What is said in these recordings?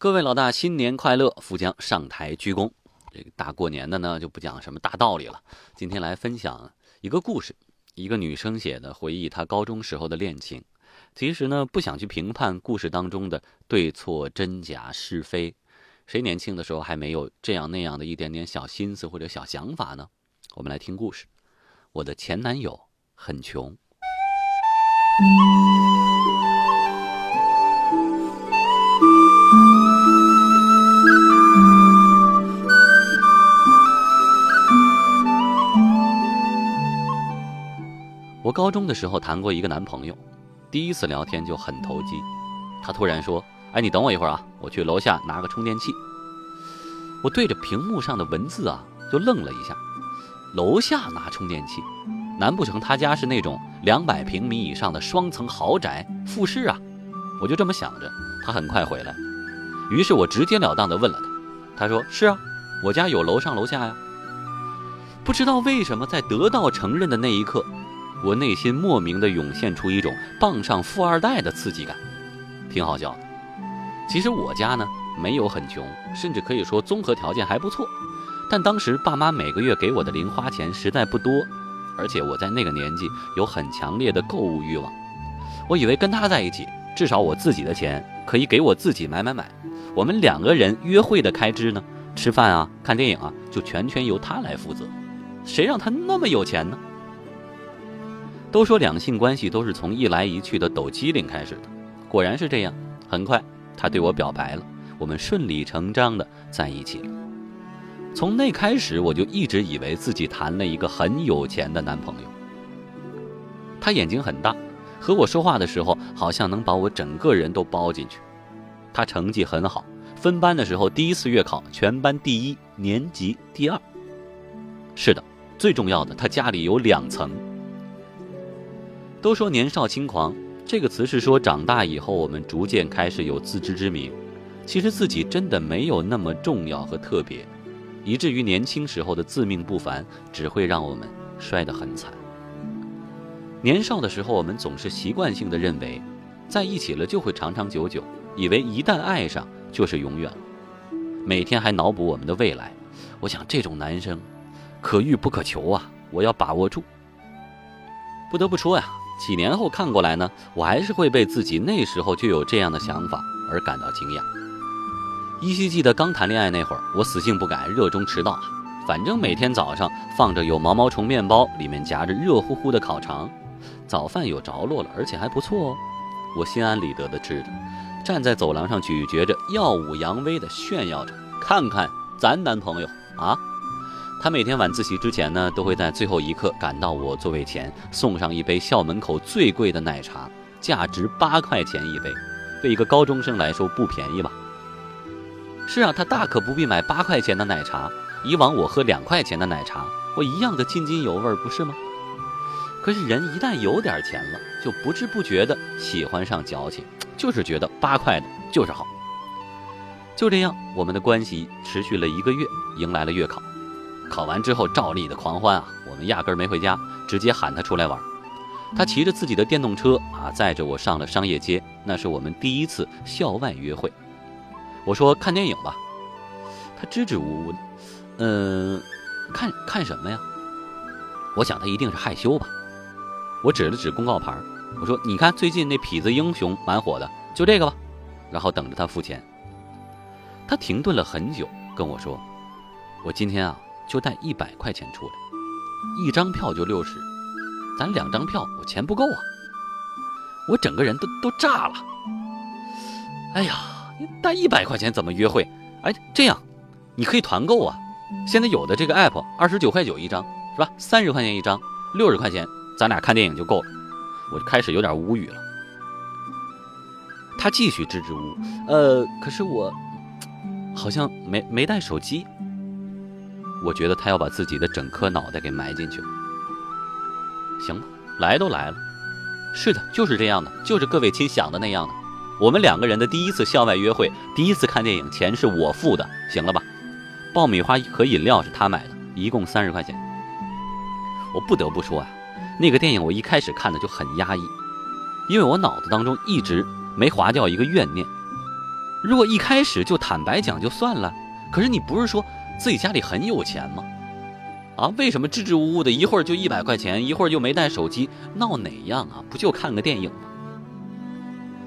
各位老大，新年快乐！富江上台鞠躬。这个大过年的呢，就不讲什么大道理了。今天来分享一个故事，一个女生写的，回忆她高中时候的恋情。其实呢，不想去评判故事当中的对错、真假、是非。谁年轻的时候还没有这样那样的一点点小心思或者小想法呢？我们来听故事。我的前男友很穷。我高中的时候谈过一个男朋友，第一次聊天就很投机。他突然说：“哎，你等我一会儿啊，我去楼下拿个充电器。”我对着屏幕上的文字啊，就愣了一下。楼下拿充电器，难不成他家是那种两百平米以上的双层豪宅复式啊？我就这么想着。他很快回来，于是我直截了当地问了他。他说：“是啊，我家有楼上楼下呀。”不知道为什么，在得到承认的那一刻。我内心莫名的涌现出一种傍上富二代的刺激感，挺好笑的。其实我家呢没有很穷，甚至可以说综合条件还不错。但当时爸妈每个月给我的零花钱实在不多，而且我在那个年纪有很强烈的购物欲望。我以为跟他在一起，至少我自己的钱可以给我自己买买买。我们两个人约会的开支呢，吃饭啊、看电影啊，就全权由他来负责。谁让他那么有钱呢？都说两性关系都是从一来一去的抖机灵开始的，果然是这样。很快，他对我表白了，我们顺理成章的在一起了。从那开始，我就一直以为自己谈了一个很有钱的男朋友。他眼睛很大，和我说话的时候，好像能把我整个人都包进去。他成绩很好，分班的时候第一次月考全班第一，年级第二。是的，最重要的，他家里有两层。都说年少轻狂，这个词是说长大以后我们逐渐开始有自知之明，其实自己真的没有那么重要和特别，以至于年轻时候的自命不凡只会让我们摔得很惨。年少的时候，我们总是习惯性的认为，在一起了就会长长久久，以为一旦爱上就是永远了，每天还脑补我们的未来。我想这种男生，可遇不可求啊，我要把握住。不得不说呀。几年后看过来呢，我还是会被自己那时候就有这样的想法而感到惊讶。依稀记得刚谈恋爱那会儿，我死性不改，热衷迟到啊。反正每天早上放着有毛毛虫面包，里面夹着热乎乎的烤肠，早饭有着落了，而且还不错哦。我心安理得地吃着，站在走廊上咀嚼着，耀武扬威地炫耀着，看看咱男朋友啊。他每天晚自习之前呢，都会在最后一刻赶到我座位前，送上一杯校门口最贵的奶茶，价值八块钱一杯，对一个高中生来说不便宜吧？是啊，他大可不必买八块钱的奶茶，以往我喝两块钱的奶茶，我一样的津津有味，不是吗？可是人一旦有点钱了，就不知不觉的喜欢上矫情，就是觉得八块的就是好。就这样，我们的关系持续了一个月，迎来了月考。考完之后，照例的狂欢啊！我们压根儿没回家，直接喊他出来玩。他骑着自己的电动车啊，载着我上了商业街。那是我们第一次校外约会。我说看电影吧，他支支吾吾的，嗯，看看什么呀？我想他一定是害羞吧。我指了指公告牌，我说你看最近那痞子英雄蛮火的，就这个吧。然后等着他付钱。他停顿了很久，跟我说：“我今天啊。”就带一百块钱出来，一张票就六十，咱两张票我钱不够啊！我整个人都都炸了。哎呀，带一百块钱怎么约会？哎，这样，你可以团购啊！现在有的这个 app 二十九块九一张，是吧？三十块钱一张，六十块钱，咱俩看电影就够了。我就开始有点无语了。他继续支支吾吾，呃，可是我好像没没带手机。我觉得他要把自己的整颗脑袋给埋进去了。行吧，来都来了，是的，就是这样的，就是各位亲想的那样的。我们两个人的第一次校外约会，第一次看电影，钱是我付的，行了吧？爆米花和饮料是他买的，一共三十块钱。我不得不说啊，那个电影我一开始看的就很压抑，因为我脑子当中一直没划掉一个怨念，如果一开始就坦白讲就算了，可是你不是说自己家里很有钱吗？啊，为什么支支吾吾的，一会儿就一百块钱，一会儿又没带手机，闹哪样啊？不就看个电影吗？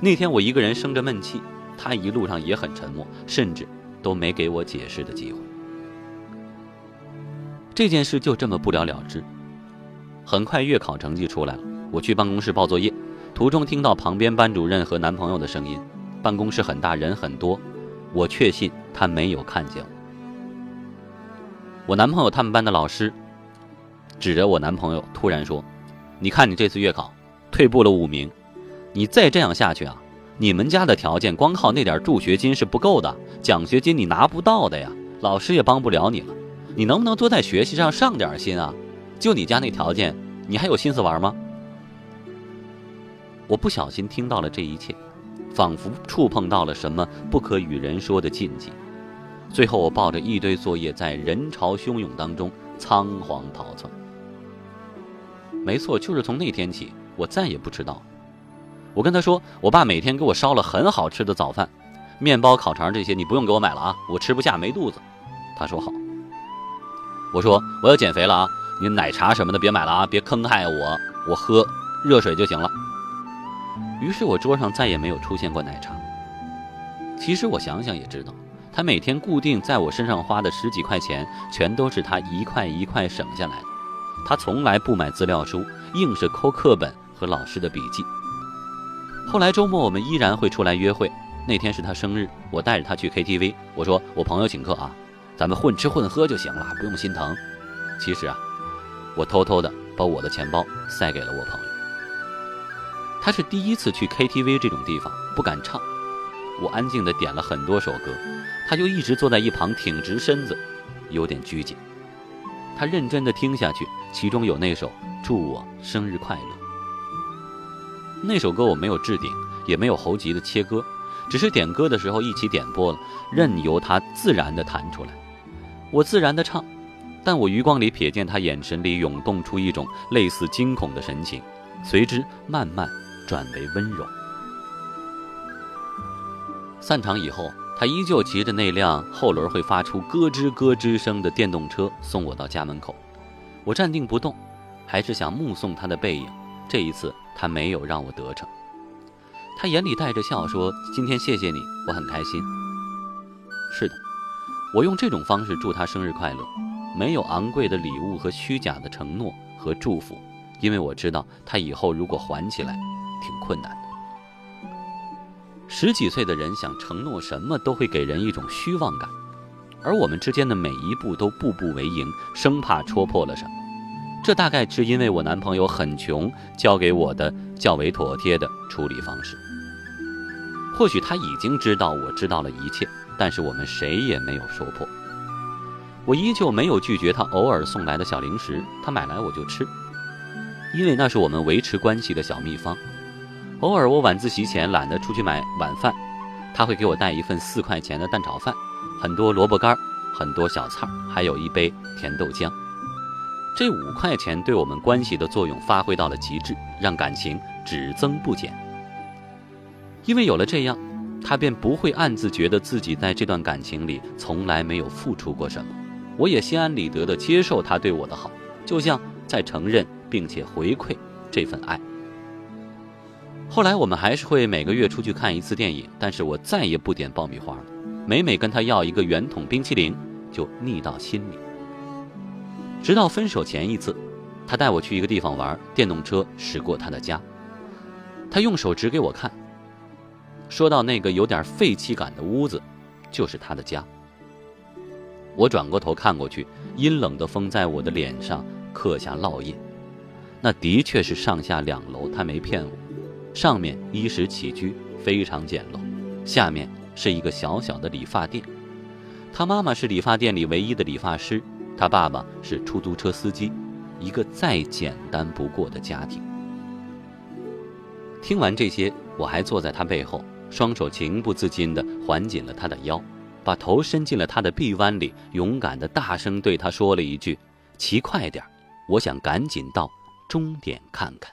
那天我一个人生着闷气，他一路上也很沉默，甚至都没给我解释的机会。这件事就这么不了了之。很快月考成绩出来了，我去办公室报作业，途中听到旁边班主任和男朋友的声音。办公室很大，人很多，我确信他没有看见我。我男朋友他们班的老师指着我男朋友，突然说：“你看你这次月考退步了五名，你再这样下去啊，你们家的条件光靠那点助学金是不够的，奖学金你拿不到的呀，老师也帮不了你了。你能不能多在学习上上点心啊？就你家那条件，你还有心思玩吗？”我不小心听到了这一切，仿佛触碰到了什么不可与人说的禁忌。最后，我抱着一堆作业，在人潮汹涌当中仓皇逃窜。没错，就是从那天起，我再也不迟到。我跟他说，我爸每天给我烧了很好吃的早饭，面包、烤肠这些你不用给我买了啊，我吃不下，没肚子。他说好。我说我要减肥了啊，你奶茶什么的别买了啊，别坑害我，我喝热水就行了。于是我桌上再也没有出现过奶茶。其实我想想也知道。他每天固定在我身上花的十几块钱，全都是他一块一块省下来的。他从来不买资料书，硬是抠课本和老师的笔记。后来周末我们依然会出来约会。那天是他生日，我带着他去 KTV。我说我朋友请客啊，咱们混吃混喝就行了，不用心疼。其实啊，我偷偷的把我的钱包塞给了我朋友。他是第一次去 KTV 这种地方，不敢唱。我安静的点了很多首歌。他就一直坐在一旁，挺直身子，有点拘谨。他认真的听下去，其中有那首《祝我生日快乐》。那首歌我没有置顶，也没有猴急的切歌，只是点歌的时候一起点播了，任由他自然的弹出来。我自然的唱，但我余光里瞥见他眼神里涌动出一种类似惊恐的神情，随之慢慢转为温柔。散场以后。他依旧骑着那辆后轮会发出咯吱咯吱声的电动车送我到家门口，我站定不动，还是想目送他的背影。这一次他没有让我得逞，他眼里带着笑说：“今天谢谢你，我很开心。”是的，我用这种方式祝他生日快乐，没有昂贵的礼物和虚假的承诺和祝福，因为我知道他以后如果还起来，挺困难。十几岁的人想承诺什么，都会给人一种虚妄感，而我们之间的每一步都步步为营，生怕戳破了什么。这大概是因为我男朋友很穷，教给我的较为妥帖的处理方式。或许他已经知道我知道了一切，但是我们谁也没有说破。我依旧没有拒绝他偶尔送来的小零食，他买来我就吃，因为那是我们维持关系的小秘方。偶尔我晚自习前懒得出去买晚饭，他会给我带一份四块钱的蛋炒饭，很多萝卜干，很多小菜，还有一杯甜豆浆。这五块钱对我们关系的作用发挥到了极致，让感情只增不减。因为有了这样，他便不会暗自觉得自己在这段感情里从来没有付出过什么。我也心安理得地接受他对我的好，就像在承认并且回馈这份爱。后来我们还是会每个月出去看一次电影，但是我再也不点爆米花了。每每跟他要一个圆筒冰淇淋，就腻到心里。直到分手前一次，他带我去一个地方玩，电动车驶过他的家，他用手指给我看，说到那个有点废弃感的屋子，就是他的家。我转过头看过去，阴冷的风在我的脸上刻下烙印。那的确是上下两楼，他没骗我。上面衣食起居非常简陋，下面是一个小小的理发店。他妈妈是理发店里唯一的理发师，他爸爸是出租车司机，一个再简单不过的家庭。听完这些，我还坐在他背后，双手情不自禁地环紧了他的腰，把头伸进了他的臂弯里，勇敢地大声对他说了一句：“骑快点，我想赶紧到终点看看。”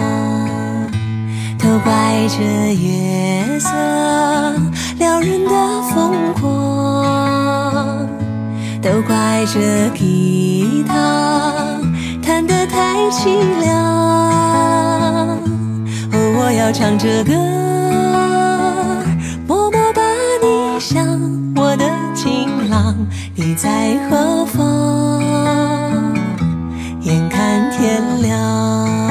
都怪这月色撩人的疯狂，都怪这吉他弹得太凄凉。哦，我要唱着歌，默默把你想，我的情郎，你在何方？眼看天亮。